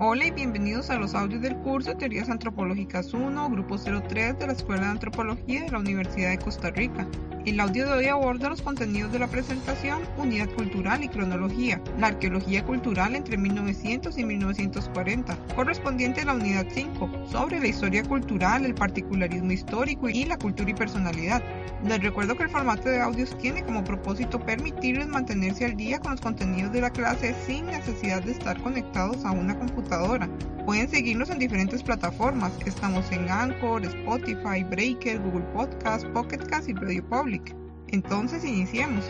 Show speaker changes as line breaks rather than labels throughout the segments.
Hola y bienvenidos a los audios del curso Teorías Antropológicas 1, Grupo 03 de la Escuela de Antropología de la Universidad de Costa Rica. El audio de hoy aborda los contenidos de la presentación Unidad Cultural y Cronología, la arqueología cultural entre 1900 y 1940, correspondiente a la Unidad 5, sobre la historia cultural, el particularismo histórico y la cultura y personalidad. Les recuerdo que el formato de audios tiene como propósito permitirles mantenerse al día con los contenidos de la clase sin necesidad de estar conectados a una computadora. Pueden seguirnos en diferentes plataformas. Estamos en Anchor, Spotify, Breaker, Google Podcast, Pocket Cast y Radio Public. Entonces iniciemos.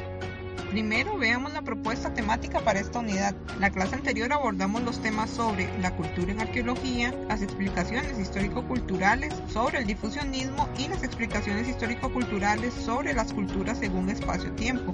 Primero veamos la propuesta temática para esta unidad. La clase anterior abordamos los temas sobre la cultura en arqueología, las explicaciones histórico-culturales sobre el difusionismo y las explicaciones histórico-culturales sobre las culturas según espacio-tiempo.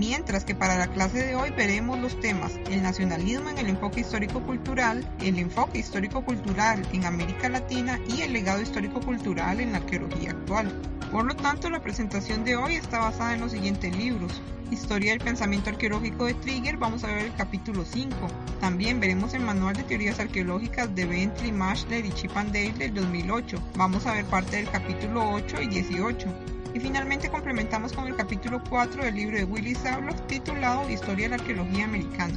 Mientras que para la clase de hoy veremos los temas el nacionalismo en el enfoque histórico-cultural, el enfoque histórico-cultural en América Latina y el legado histórico-cultural en la arqueología actual. Por lo tanto, la presentación de hoy está basada en los siguientes libros. Historia del pensamiento arqueológico de Trigger, vamos a ver el capítulo 5. También veremos el manual de teorías arqueológicas de Bentley, Mashler y Chip and del 2008. Vamos a ver parte del capítulo 8 y 18. Y finalmente complementamos con el capítulo 4 del libro de Willy Sabloff titulado Historia de la Arqueología Americana.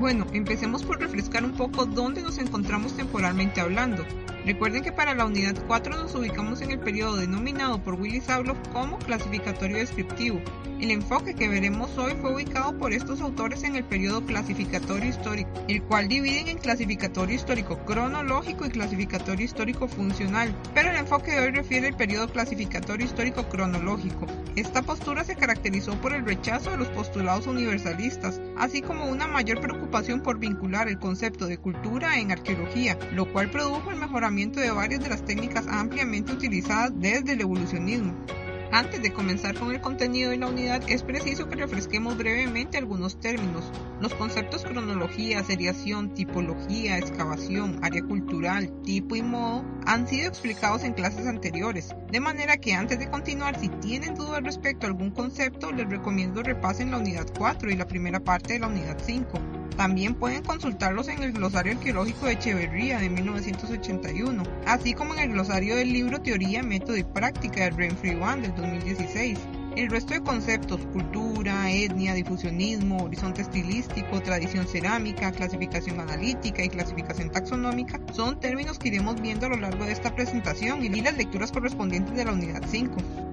Bueno, empecemos por refrescar un poco dónde nos encontramos temporalmente hablando. Recuerden que para la unidad 4 nos ubicamos en el periodo denominado por Willy Sabloff como clasificatorio descriptivo. El enfoque que veremos hoy fue ubicado por estos autores en el periodo clasificatorio histórico, el cual dividen en clasificatorio histórico cronológico y clasificatorio histórico funcional, pero el enfoque de hoy refiere al periodo clasificatorio histórico cronológico. Esta postura se caracterizó por el rechazo de los postulados universalistas, así como una mayor preocupación por vincular el concepto de cultura en arqueología, lo cual produjo el mejoramiento de varias de las técnicas ampliamente utilizadas desde el evolucionismo. Antes de comenzar con el contenido de la unidad, es preciso que refresquemos brevemente algunos términos. Los conceptos cronología, seriación, tipología, excavación, área cultural, tipo y modo han sido explicados en clases anteriores, de manera que antes de continuar, si tienen dudas respecto a algún concepto, les recomiendo repasen la unidad 4 y la primera parte de la unidad 5. También pueden consultarlos en el glosario arqueológico de Echeverría de 1981, así como en el glosario del libro Teoría, Método y Práctica de Renfrew One del 2016. El resto de conceptos, cultura, etnia, difusionismo, horizonte estilístico, tradición cerámica, clasificación analítica y clasificación taxonómica, son términos que iremos viendo a lo largo de esta presentación y las lecturas correspondientes de la unidad 5.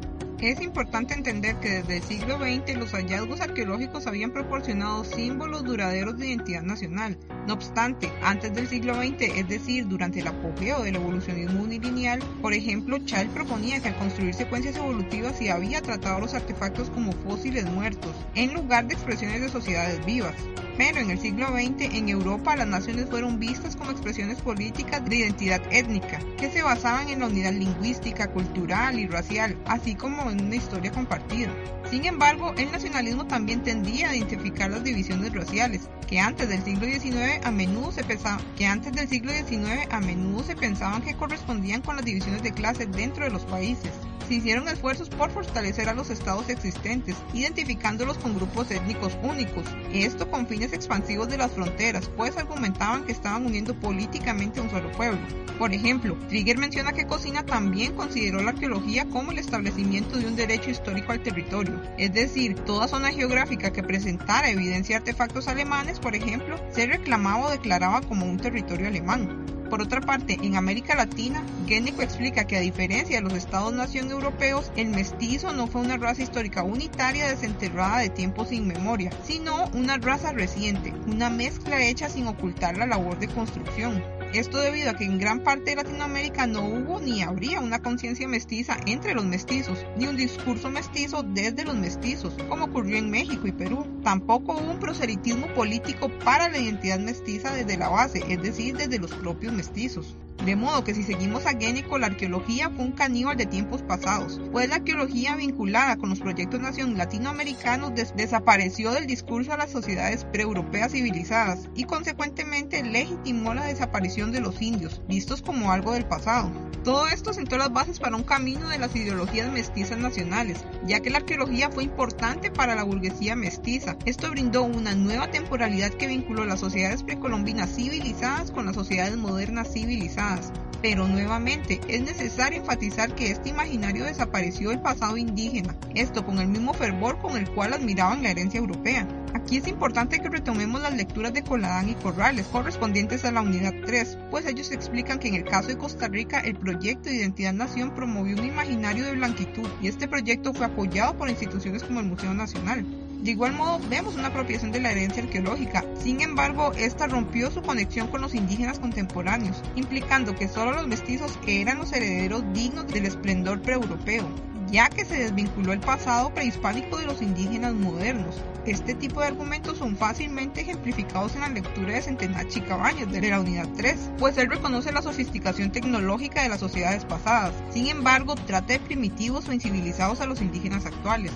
Es importante entender que desde el siglo XX los hallazgos arqueológicos habían proporcionado símbolos duraderos de identidad nacional. No obstante, antes del siglo XX, es decir, durante el apogeo del evolucionismo unilineal, por ejemplo, Chall proponía que al construir secuencias evolutivas se había tratado los artefactos como fósiles muertos, en lugar de expresiones de sociedades vivas. Pero en el siglo XX en Europa las naciones fueron vistas como expresiones políticas de identidad étnica, que se basaban en la unidad lingüística, cultural y racial, así como en una historia compartida. Sin embargo, el nacionalismo también tendía a identificar las divisiones raciales, que antes del siglo XIX a menudo se pensaba, que antes del siglo XIX a menudo se pensaban que correspondían con las divisiones de clase dentro de los países se hicieron esfuerzos por fortalecer a los estados existentes, identificándolos con grupos étnicos únicos, esto con fines expansivos de las fronteras, pues argumentaban que estaban uniendo políticamente a un solo pueblo. Por ejemplo, Trigger menciona que Cocina también consideró la arqueología como el establecimiento de un derecho histórico al territorio, es decir, toda zona geográfica que presentara evidencia de artefactos alemanes, por ejemplo, se reclamaba o declaraba como un territorio alemán. Por otra parte, en América Latina, Guénico explica que a diferencia de los estados-nación europeos, el mestizo no fue una raza histórica unitaria desenterrada de tiempos inmemoria, sino una raza reciente, una mezcla hecha sin ocultar la labor de construcción. Esto debido a que en gran parte de Latinoamérica no hubo ni habría una conciencia mestiza entre los mestizos, ni un discurso mestizo desde los mestizos, como ocurrió en México y Perú. Tampoco hubo un proselitismo político para la identidad mestiza desde la base, es decir, desde los propios mestizos. De modo que si seguimos a Génico, la arqueología fue un caníbal de tiempos pasados, pues la arqueología vinculada con los proyectos nación latinoamericanos desapareció del discurso a las sociedades preeuropeas civilizadas y consecuentemente legitimó la desaparición de los indios, vistos como algo del pasado. Todo esto sentó las bases para un camino de las ideologías mestizas nacionales, ya que la arqueología fue importante para la burguesía mestiza. Esto brindó una nueva temporalidad que vinculó las sociedades precolombinas civilizadas con las sociedades modernas civilizadas. Pero nuevamente es necesario enfatizar que este imaginario desapareció del pasado indígena, esto con el mismo fervor con el cual admiraban la herencia europea. Aquí es importante que retomemos las lecturas de Coladán y Corrales correspondientes a la unidad 3, pues ellos explican que en el caso de Costa Rica el proyecto de Identidad Nación promovió un imaginario de blanquitud y este proyecto fue apoyado por instituciones como el Museo Nacional. De igual modo, vemos una apropiación de la herencia arqueológica. Sin embargo, esta rompió su conexión con los indígenas contemporáneos, implicando que solo los mestizos eran los herederos dignos del esplendor preeuropeo ya que se desvinculó el pasado prehispánico de los indígenas modernos. Este tipo de argumentos son fácilmente ejemplificados en la lectura de Centenachi Cabañas de la unidad 3, pues él reconoce la sofisticación tecnológica de las sociedades pasadas, sin embargo trata de primitivos o incivilizados a los indígenas actuales.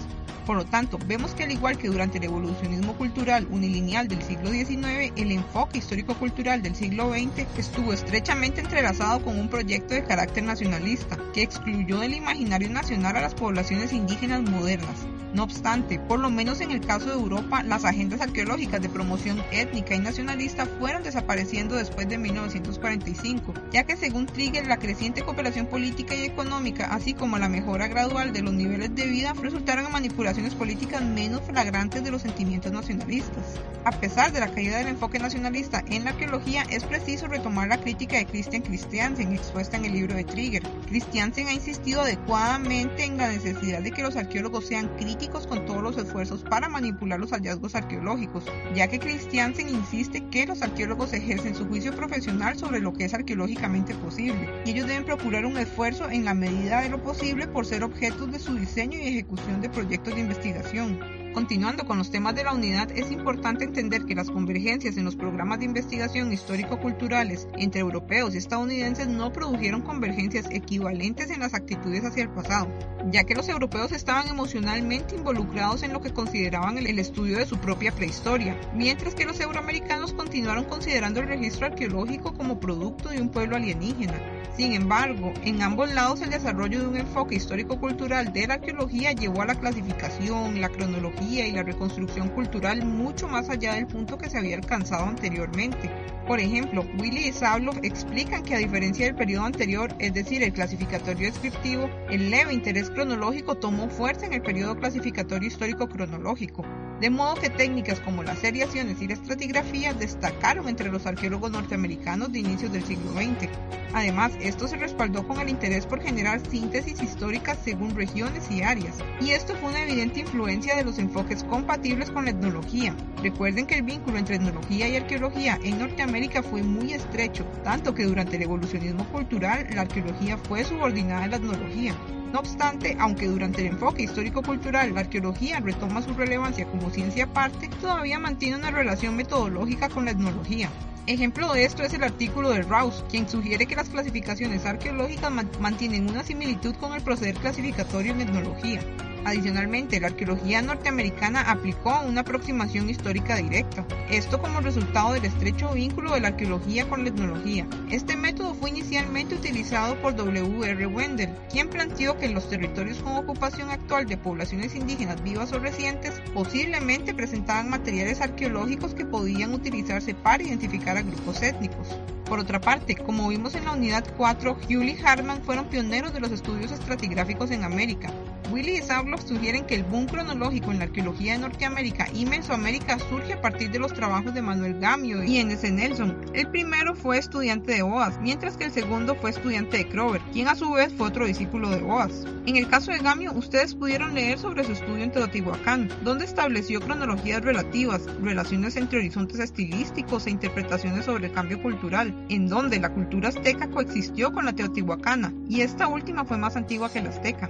Por lo tanto, vemos que al igual que durante el evolucionismo cultural unilineal del siglo XIX, el enfoque histórico-cultural del siglo XX estuvo estrechamente entrelazado con un proyecto de carácter nacionalista, que excluyó del imaginario nacional a las poblaciones indígenas modernas. No obstante, por lo menos en el caso de Europa, las agendas arqueológicas de promoción étnica y nacionalista fueron desapareciendo después de 1945, ya que según Trigger la creciente cooperación política y económica, así como la mejora gradual de los niveles de vida, resultaron en manipulaciones políticas menos flagrantes de los sentimientos nacionalistas. A pesar de la caída del enfoque nacionalista en la arqueología, es preciso retomar la crítica de Christian Christiansen expuesta en el libro de Trigger. Christiansen ha insistido adecuadamente en la necesidad de que los arqueólogos sean críticos con todos los esfuerzos para manipular los hallazgos arqueológicos, ya que Christiansen insiste que los arqueólogos ejercen su juicio profesional sobre lo que es arqueológicamente posible, y ellos deben procurar un esfuerzo en la medida de lo posible por ser objetos de su diseño y ejecución de proyectos de investigación. Continuando con los temas de la unidad, es importante entender que las convergencias en los programas de investigación histórico-culturales entre europeos y estadounidenses no produjeron convergencias equivalentes en las actitudes hacia el pasado, ya que los europeos estaban emocionalmente involucrados en lo que consideraban el estudio de su propia prehistoria, mientras que los euroamericanos continuaron considerando el registro arqueológico como producto de un pueblo alienígena. Sin embargo, en ambos lados el desarrollo de un enfoque histórico-cultural de la arqueología llevó a la clasificación, la cronología y la reconstrucción cultural mucho más allá del punto que se había alcanzado anteriormente. Por ejemplo, Willy y Sabloff explican que a diferencia del periodo anterior, es decir, el clasificatorio descriptivo, el leve interés cronológico tomó fuerza en el periodo clasificatorio histórico cronológico, de modo que técnicas como las seriaciones y la estratigrafía destacaron entre los arqueólogos norteamericanos de inicios del siglo XX. Además, esto se respaldó con el interés por generar síntesis históricas según regiones y áreas, y esto fue una evidente influencia de los enfoques compatibles con la etnología. Recuerden que el vínculo entre etnología y arqueología en Norteamérica fue muy estrecho, tanto que durante el evolucionismo cultural la arqueología fue subordinada a la etnología. No obstante, aunque durante el enfoque histórico-cultural la arqueología retoma su relevancia como ciencia aparte, todavía mantiene una relación metodológica con la etnología. Ejemplo de esto es el artículo de Rouse, quien sugiere que las clasificaciones arqueológicas mantienen una similitud con el proceder clasificatorio en etnología. Adicionalmente, la arqueología norteamericana aplicó una aproximación histórica directa, esto como resultado del estrecho vínculo de la arqueología con la etnología. Este método fue inicialmente utilizado por W. R. Wendell, quien planteó que los territorios con ocupación actual de poblaciones indígenas vivas o recientes posiblemente presentaban materiales arqueológicos que podían utilizarse para identificar a grupos étnicos. Por otra parte, como vimos en la unidad 4, Hewley Hartman fueron pioneros de los estudios estratigráficos en América. Willy y Sabloff sugieren que el boom cronológico en la arqueología de Norteamérica y Mesoamérica surge a partir de los trabajos de Manuel Gamio y N.S. Nelson. El primero fue estudiante de Boas, mientras que el segundo fue estudiante de Crover, quien a su vez fue otro discípulo de Boas. En el caso de Gamio, ustedes pudieron leer sobre su estudio en Teotihuacán, donde estableció cronologías relativas, relaciones entre horizontes estilísticos e interpretaciones sobre el cambio cultural, en donde la cultura azteca coexistió con la teotihuacana, y esta última fue más antigua que la azteca.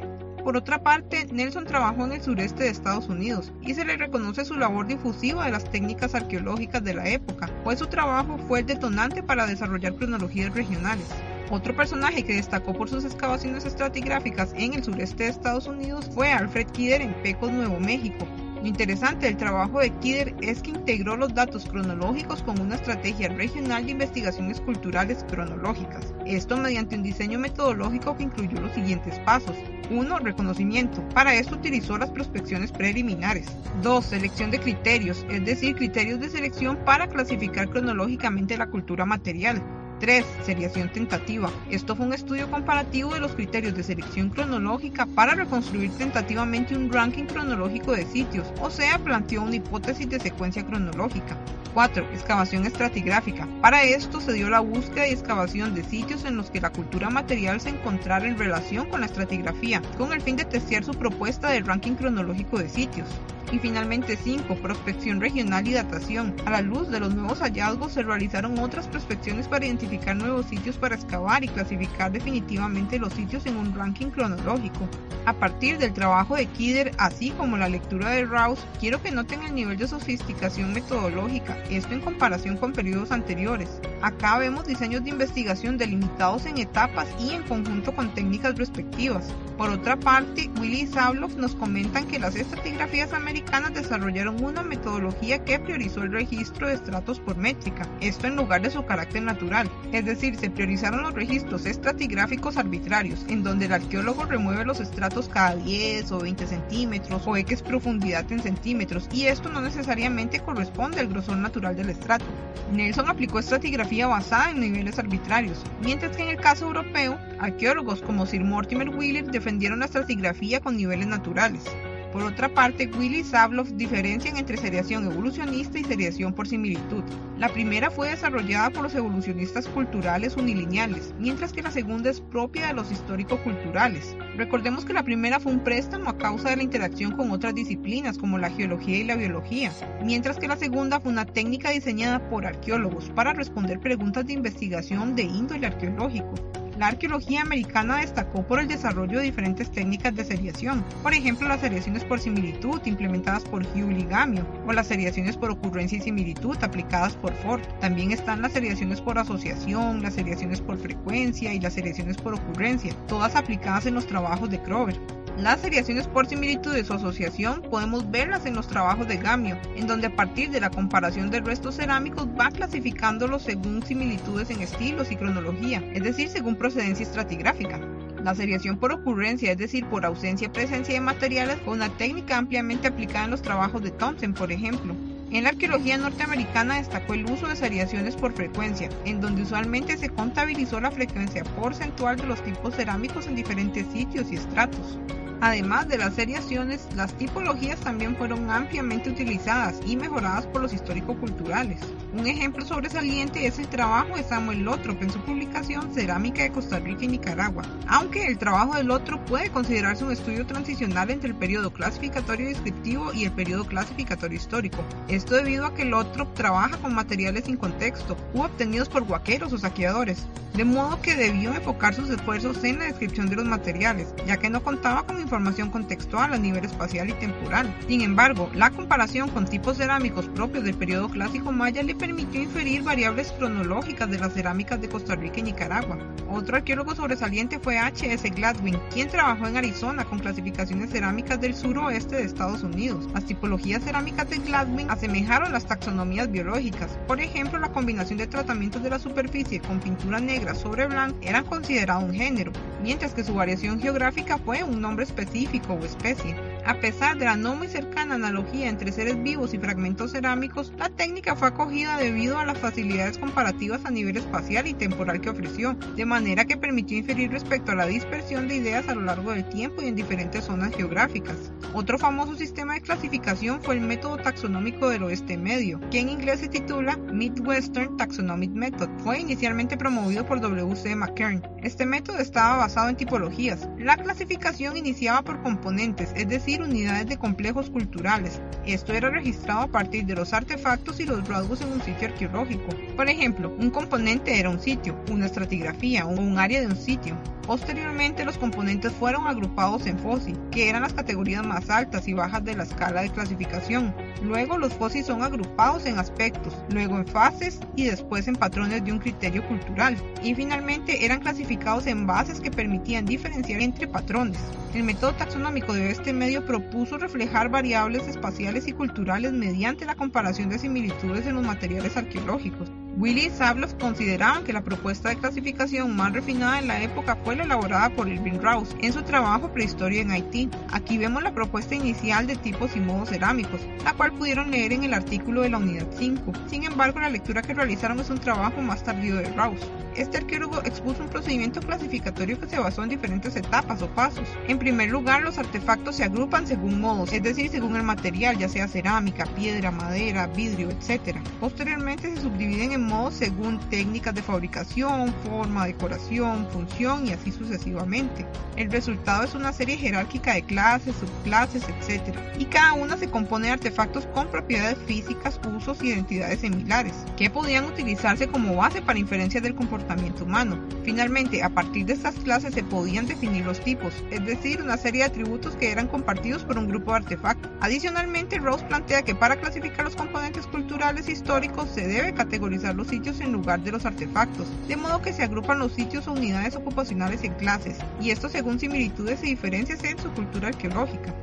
Por otra parte, Nelson trabajó en el sureste de Estados Unidos y se le reconoce su labor difusiva de las técnicas arqueológicas de la época, pues su trabajo fue el detonante para desarrollar cronologías regionales. Otro personaje que destacó por sus excavaciones estratigráficas en el sureste de Estados Unidos fue Alfred Kidder en Pecos, Nuevo México, lo interesante del trabajo de Kidder es que integró los datos cronológicos con una estrategia regional de investigaciones culturales cronológicas. Esto mediante un diseño metodológico que incluyó los siguientes pasos. 1. Reconocimiento. Para esto utilizó las prospecciones preliminares. 2. Selección de criterios, es decir, criterios de selección para clasificar cronológicamente la cultura material. 3. Seriación tentativa. Esto fue un estudio comparativo de los criterios de selección cronológica para reconstruir tentativamente un ranking cronológico de sitios, o sea, planteó una hipótesis de secuencia cronológica. 4. Excavación estratigráfica. Para esto se dio la búsqueda y excavación de sitios en los que la cultura material se encontrara en relación con la estratigrafía, con el fin de testear su propuesta de ranking cronológico de sitios. Y finalmente 5. Prospección regional y datación. A la luz de los nuevos hallazgos se realizaron otras prospecciones para identificar nuevos sitios para excavar y clasificar definitivamente los sitios en un ranking cronológico. A partir del trabajo de Kidder, así como la lectura de Rouse, quiero que noten el nivel de sofisticación metodológica, esto en comparación con periodos anteriores. Acá vemos diseños de investigación delimitados en etapas y en conjunto con técnicas respectivas. Por otra parte, Willy y Sabloff nos comentan que las estratigrafías americanas desarrollaron una metodología que priorizó el registro de estratos por métrica, esto en lugar de su carácter natural, es decir, se priorizaron los registros estratigráficos arbitrarios, en donde el arqueólogo remueve los estratos cada 10 o 20 centímetros o X profundidad en centímetros, y esto no necesariamente corresponde al grosor natural del estrato. Nelson aplicó estratigrafía basada en niveles arbitrarios, mientras que en el caso europeo, arqueólogos como Sir Mortimer Wheeler defendieron la estratigrafía con niveles naturales. Por otra parte, Willy y Sabloff diferencian entre seriación evolucionista y seriación por similitud. La primera fue desarrollada por los evolucionistas culturales unilineales, mientras que la segunda es propia de los histórico-culturales. Recordemos que la primera fue un préstamo a causa de la interacción con otras disciplinas como la geología y la biología, mientras que la segunda fue una técnica diseñada por arqueólogos para responder preguntas de investigación de índole arqueológico. La arqueología americana destacó por el desarrollo de diferentes técnicas de seriación, por ejemplo las seriaciones por similitud implementadas por Hugh Gamio, o las seriaciones por ocurrencia y similitud aplicadas por Ford. También están las seriaciones por asociación, las seriaciones por frecuencia y las seriaciones por ocurrencia, todas aplicadas en los trabajos de Crover. Las seriaciones por similitudes o asociación podemos verlas en los trabajos de Gamio, en donde a partir de la comparación de restos cerámicos va clasificándolos según similitudes en estilos y cronología, es decir, según procedencia estratigráfica. La seriación por ocurrencia, es decir, por ausencia presencia de materiales, fue una técnica ampliamente aplicada en los trabajos de Thompson, por ejemplo. En la arqueología norteamericana destacó el uso de seriaciones por frecuencia, en donde usualmente se contabilizó la frecuencia porcentual de los tipos cerámicos en diferentes sitios y estratos. Además de las seriaciones, las tipologías también fueron ampliamente utilizadas y mejoradas por los histórico-culturales. Un ejemplo sobresaliente es el trabajo de Samuel Lothrop en su publicación Cerámica de Costa Rica y Nicaragua, aunque el trabajo de Lothrop puede considerarse un estudio transicional entre el periodo clasificatorio descriptivo y el periodo clasificatorio histórico. Esto debido a que Lothrop trabaja con materiales sin contexto u obtenidos por guaqueros o saqueadores, de modo que debió enfocar sus esfuerzos en la descripción de los materiales, ya que no contaba con información contextual a nivel espacial y temporal. Sin embargo, la comparación con tipos cerámicos propios del periodo clásico maya le permitió inferir variables cronológicas de las cerámicas de Costa Rica y Nicaragua. Otro arqueólogo sobresaliente fue H.S. Gladwin, quien trabajó en Arizona con clasificaciones cerámicas del suroeste de Estados Unidos. Las tipologías cerámicas de Gladwin asemejaron las taxonomías biológicas. Por ejemplo, la combinación de tratamientos de la superficie con pintura negra sobre blanco eran considerado un género, mientras que su variación geográfica fue un nombre específico o especie. A pesar de la no muy cercana analogía entre seres vivos y fragmentos cerámicos, la técnica fue acogida debido a las facilidades comparativas a nivel espacial y temporal que ofreció, de manera que permitió inferir respecto a la dispersión de ideas a lo largo del tiempo y en diferentes zonas geográficas. Otro famoso sistema de clasificación fue el método taxonómico del oeste medio, que en inglés se titula Midwestern Taxonomic Method. Fue inicialmente promovido por W.C. McKern. Este método estaba basado en tipologías. La clasificación iniciaba por componentes, es decir, unidades de complejos culturales. Esto era registrado a partir de los artefactos y los rasgos en un sitio arqueológico. Por ejemplo, un componente era un sitio, una estratigrafía o un área de un sitio. Posteriormente los componentes fueron agrupados en FOSI, que eran las categorías más altas y bajas de la escala de clasificación. Luego los FOSI son agrupados en aspectos, luego en fases y después en patrones de un criterio cultural. Y finalmente eran clasificados en bases que permitían diferenciar entre patrones. El método taxonómico de este medio propuso reflejar variables espaciales y culturales mediante la comparación de similitudes en los materiales arqueológicos. Willy y Sablos consideraban que la propuesta de clasificación más refinada en la época fue la elaborada por Irving Rouse en su trabajo Prehistoria en Haití. Aquí vemos la propuesta inicial de tipos y modos cerámicos, la cual pudieron leer en el artículo de la unidad 5. Sin embargo, la lectura que realizaron es un trabajo más tardío de Rouse. Este arqueólogo expuso un procedimiento clasificatorio que se basó en diferentes etapas o pasos. En primer lugar, los artefactos se agrupan según modos, es decir, según el material, ya sea cerámica, piedra, madera, vidrio, etc. Posteriormente se subdividen en modos según técnicas de fabricación, forma, decoración, función y así sucesivamente. El resultado es una serie jerárquica de clases, subclases, etc. Y cada una se compone de artefactos con propiedades físicas, usos y identidades similares, que podían utilizarse como base para inferencias del comportamiento humano. Finalmente, a partir de estas clases se podían definir los tipos, es decir, una serie de atributos que eran compartidos por un grupo de artefactos. Adicionalmente, Rose plantea que para clasificar los componentes culturales históricos se debe categorizar los sitios en lugar de los artefactos, de modo que se agrupan los sitios o unidades ocupacionales en clases, y esto según similitudes y diferencias en su cultura arqueológica.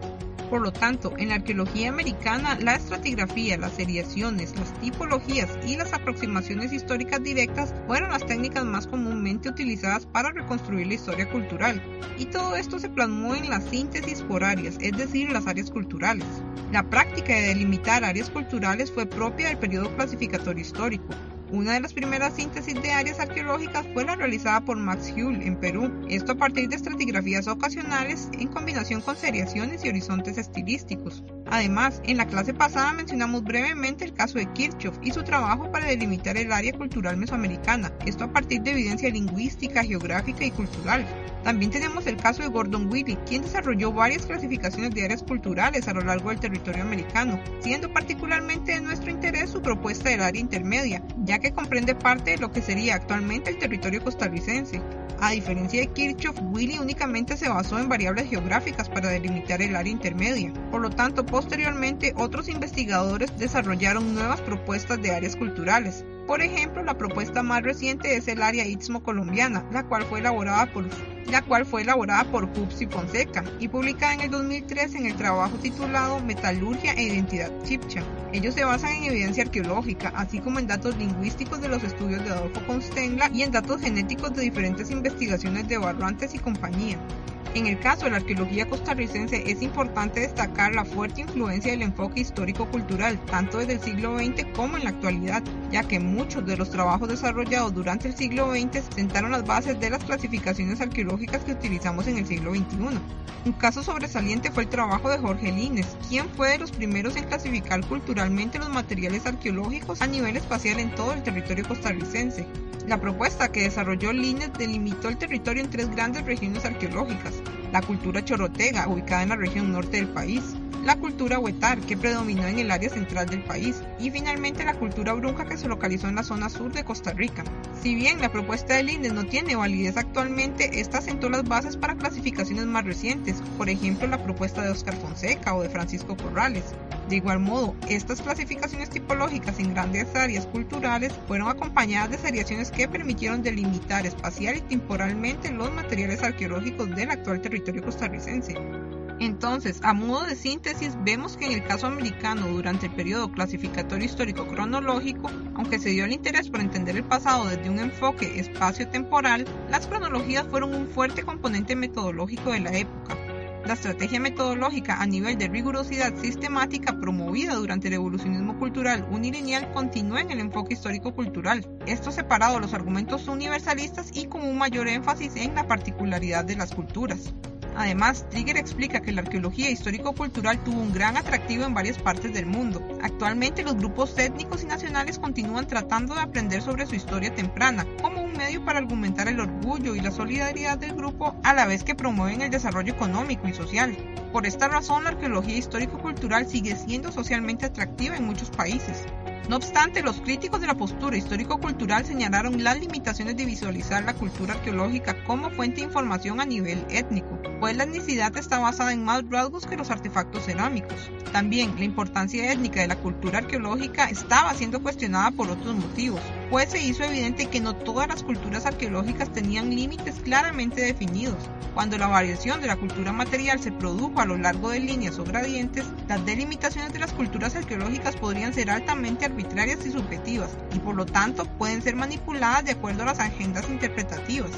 Por lo tanto, en la arqueología americana, la estratigrafía, las seriaciones, las tipologías y las aproximaciones históricas directas fueron las técnicas más comúnmente utilizadas para reconstruir la historia cultural, y todo esto se plasmó en la síntesis por áreas, es decir, las áreas culturales. La práctica de delimitar áreas culturales fue propia del periodo clasificatorio histórico, una de las primeras síntesis de áreas arqueológicas fue la realizada por Max Hull en Perú, esto a partir de estratigrafías ocasionales en combinación con seriaciones y horizontes estilísticos. Además, en la clase pasada mencionamos brevemente el caso de Kirchhoff y su trabajo para delimitar el área cultural mesoamericana, esto a partir de evidencia lingüística, geográfica y cultural. También tenemos el caso de Gordon Willy, quien desarrolló varias clasificaciones de áreas culturales a lo largo del territorio americano, siendo particularmente de nuestro interés su propuesta del área intermedia, ya que comprende parte de lo que sería actualmente el territorio costarricense. A diferencia de Kirchhoff, Willy únicamente se basó en variables geográficas para delimitar el área intermedia. Por lo tanto, posteriormente otros investigadores desarrollaron nuevas propuestas de áreas culturales, por ejemplo, la propuesta más reciente es el área Istmo-Colombiana, la cual fue elaborada por la cual Fonseca y publicada en el 2003 en el trabajo titulado Metalurgia e Identidad Chipcha. Ellos se basan en evidencia arqueológica, así como en datos lingüísticos de los estudios de Adolfo Constenla y en datos genéticos de diferentes investigaciones de Barrantes y compañía. En el caso de la arqueología costarricense es importante destacar la fuerte influencia del enfoque histórico-cultural, tanto desde el siglo XX como en la actualidad, ya que muchos de los trabajos desarrollados durante el siglo XX sentaron las bases de las clasificaciones arqueológicas que utilizamos en el siglo XXI. Un caso sobresaliente fue el trabajo de Jorge Lines, quien fue de los primeros en clasificar culturalmente los materiales arqueológicos a nivel espacial en todo el territorio costarricense. La propuesta que desarrolló Lines delimitó el territorio en tres grandes regiones arqueológicas, la cultura chorotega, ubicada en la región norte del país, la cultura huetar, que predominó en el área central del país, y finalmente la cultura brunca que se localizó en la zona sur de Costa Rica. Si bien la propuesta de Lindes no tiene validez actualmente, esta sentó las bases para clasificaciones más recientes, por ejemplo la propuesta de Oscar Fonseca o de Francisco Corrales. De igual modo, estas clasificaciones tipológicas en grandes áreas culturales fueron acompañadas de seriaciones que permitieron delimitar espacial y temporalmente los materiales arqueológicos del actual territorio costarricense. Entonces, a modo de síntesis, vemos que en el caso americano, durante el periodo clasificatorio histórico cronológico, aunque se dio el interés por entender el pasado desde un enfoque espacio-temporal, las cronologías fueron un fuerte componente metodológico de la época. La estrategia metodológica a nivel de rigurosidad sistemática promovida durante el evolucionismo cultural unilineal continúa en el enfoque histórico-cultural, esto separado de los argumentos universalistas y con un mayor énfasis en la particularidad de las culturas. Además, Trigger explica que la arqueología histórico-cultural tuvo un gran atractivo en varias partes del mundo. Actualmente los grupos étnicos y nacionales continúan tratando de aprender sobre su historia temprana, como un medio para argumentar el orgullo y la solidaridad del grupo a la vez que promueven el desarrollo económico y social. Por esta razón, la arqueología histórico-cultural sigue siendo socialmente atractiva en muchos países. No obstante, los críticos de la postura histórico-cultural señalaron las limitaciones de visualizar la cultura arqueológica como fuente de información a nivel étnico, pues la etnicidad está basada en más rasgos que los artefactos cerámicos. También, la importancia étnica de la cultura arqueológica estaba siendo cuestionada por otros motivos, pues se hizo evidente que no todas las culturas arqueológicas tenían límites claramente definidos. Cuando la variación de la cultura material se produjo a lo largo de líneas o gradientes, las delimitaciones de las culturas arqueológicas podrían ser altamente arbitrarias y subjetivas, y por lo tanto pueden ser manipuladas de acuerdo a las agendas interpretativas.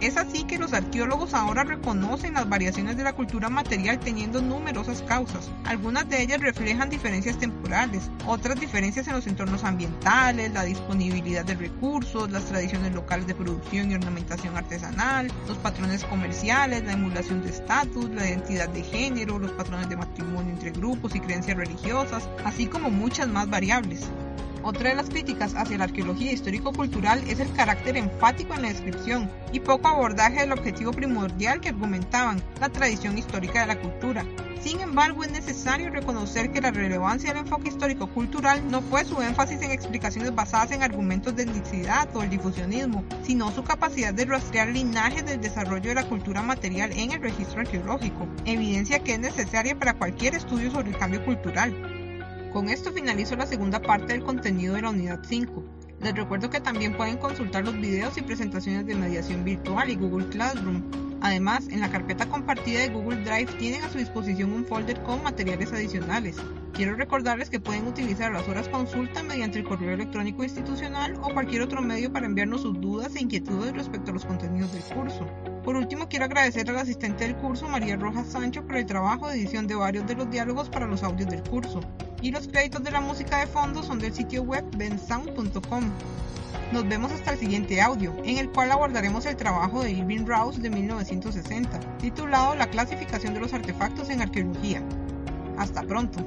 Es así que los arqueólogos ahora reconocen las variaciones de la cultura material teniendo numerosas causas. Algunas de ellas reflejan diferencias temporales, otras diferencias en los entornos ambientales, la disponibilidad de recursos, las tradiciones locales de producción y ornamentación artesanal, los patrones comerciales, la emulación de estatus, la identidad de género, los patrones de matrimonio entre grupos y creencias religiosas, así como muchas más variables. Otra de las críticas hacia la arqueología histórico-cultural es el carácter enfático en la descripción y poco abordaje del objetivo primordial que argumentaban, la tradición histórica de la cultura. Sin embargo, es necesario reconocer que la relevancia del enfoque histórico-cultural no fue su énfasis en explicaciones basadas en argumentos de etnicidad o el difusionismo, sino su capacidad de rastrear linajes del desarrollo de la cultura material en el registro arqueológico, evidencia que es necesaria para cualquier estudio sobre el cambio cultural. Con esto finalizo la segunda parte del contenido de la unidad 5. Les recuerdo que también pueden consultar los videos y presentaciones de mediación virtual y Google Classroom. Además, en la carpeta compartida de Google Drive tienen a su disposición un folder con materiales adicionales. Quiero recordarles que pueden utilizar las horas consulta mediante el correo electrónico institucional o cualquier otro medio para enviarnos sus dudas e inquietudes respecto a los contenidos del curso. Por último, quiero agradecer al asistente del curso, María Rojas Sancho, por el trabajo de edición de varios de los diálogos para los audios del curso y los créditos de la música de fondo son del sitio web bensound.com. Nos vemos hasta el siguiente audio, en el cual abordaremos el trabajo de Irving Rouse de 1960, titulado La clasificación de los artefactos en arqueología. Hasta pronto.